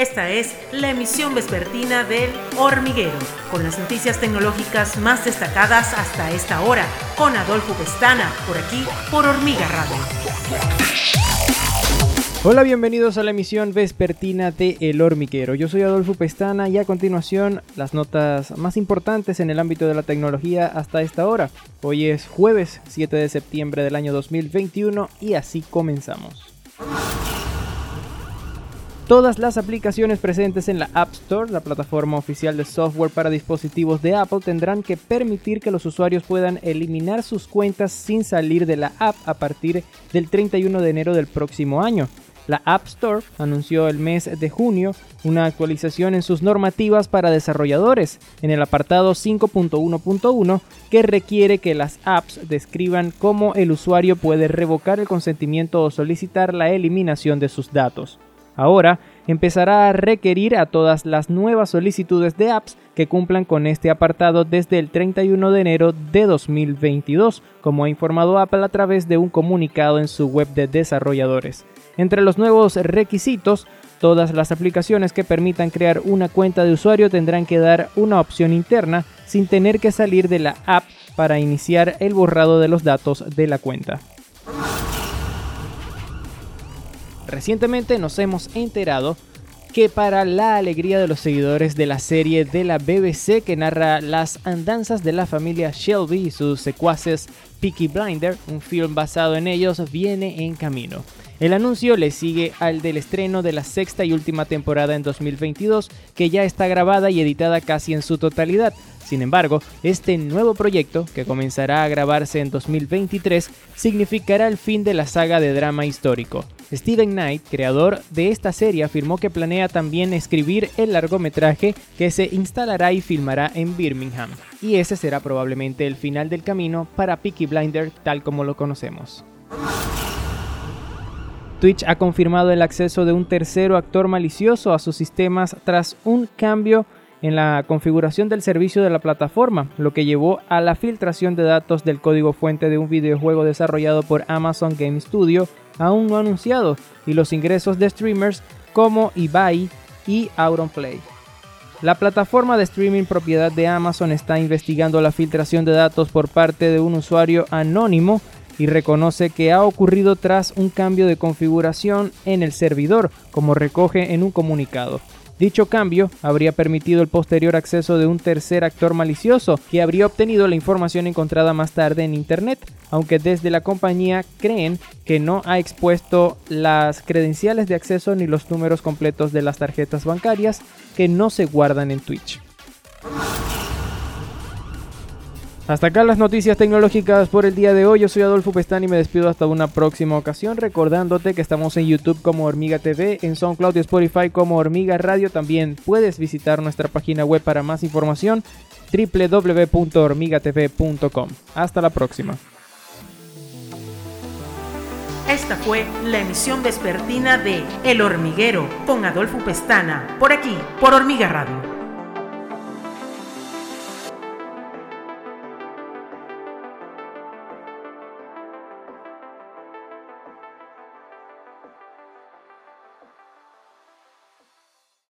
Esta es la emisión vespertina del Hormiguero, con las noticias tecnológicas más destacadas hasta esta hora, con Adolfo Pestana, por aquí, por Hormiga Radio. Hola, bienvenidos a la emisión vespertina de El Hormiguero. Yo soy Adolfo Pestana y a continuación las notas más importantes en el ámbito de la tecnología hasta esta hora. Hoy es jueves 7 de septiembre del año 2021 y así comenzamos. Todas las aplicaciones presentes en la App Store, la plataforma oficial de software para dispositivos de Apple, tendrán que permitir que los usuarios puedan eliminar sus cuentas sin salir de la app a partir del 31 de enero del próximo año. La App Store anunció el mes de junio una actualización en sus normativas para desarrolladores en el apartado 5.1.1 que requiere que las apps describan cómo el usuario puede revocar el consentimiento o solicitar la eliminación de sus datos. Ahora empezará a requerir a todas las nuevas solicitudes de apps que cumplan con este apartado desde el 31 de enero de 2022, como ha informado Apple a través de un comunicado en su web de desarrolladores. Entre los nuevos requisitos, todas las aplicaciones que permitan crear una cuenta de usuario tendrán que dar una opción interna sin tener que salir de la app para iniciar el borrado de los datos de la cuenta. Recientemente nos hemos enterado que para la alegría de los seguidores de la serie de la BBC que narra las andanzas de la familia Shelby y sus secuaces Peaky Blinder, un film basado en ellos, viene en camino. El anuncio le sigue al del estreno de la sexta y última temporada en 2022, que ya está grabada y editada casi en su totalidad, sin embargo, este nuevo proyecto, que comenzará a grabarse en 2023, significará el fin de la saga de drama histórico. Steven Knight, creador de esta serie, afirmó que planea también escribir el largometraje que se instalará y filmará en Birmingham. Y ese será probablemente el final del camino para Peaky Blinder tal como lo conocemos. Twitch ha confirmado el acceso de un tercero actor malicioso a sus sistemas tras un cambio en la configuración del servicio de la plataforma, lo que llevó a la filtración de datos del código fuente de un videojuego desarrollado por Amazon Game Studio aún no anunciado y los ingresos de streamers como Ibai y Auronplay. La plataforma de streaming propiedad de Amazon está investigando la filtración de datos por parte de un usuario anónimo y reconoce que ha ocurrido tras un cambio de configuración en el servidor, como recoge en un comunicado. Dicho cambio habría permitido el posterior acceso de un tercer actor malicioso que habría obtenido la información encontrada más tarde en Internet, aunque desde la compañía creen que no ha expuesto las credenciales de acceso ni los números completos de las tarjetas bancarias que no se guardan en Twitch. Hasta acá las noticias tecnológicas por el día de hoy. Yo soy Adolfo Pestán y me despido hasta una próxima ocasión. Recordándote que estamos en YouTube como Hormiga TV, en SoundCloud y Spotify como Hormiga Radio. También puedes visitar nuestra página web para más información www.hormigatv.com. Hasta la próxima. Esta fue la emisión vespertina de El Hormiguero con Adolfo Pestana, por aquí, por Hormiga Radio.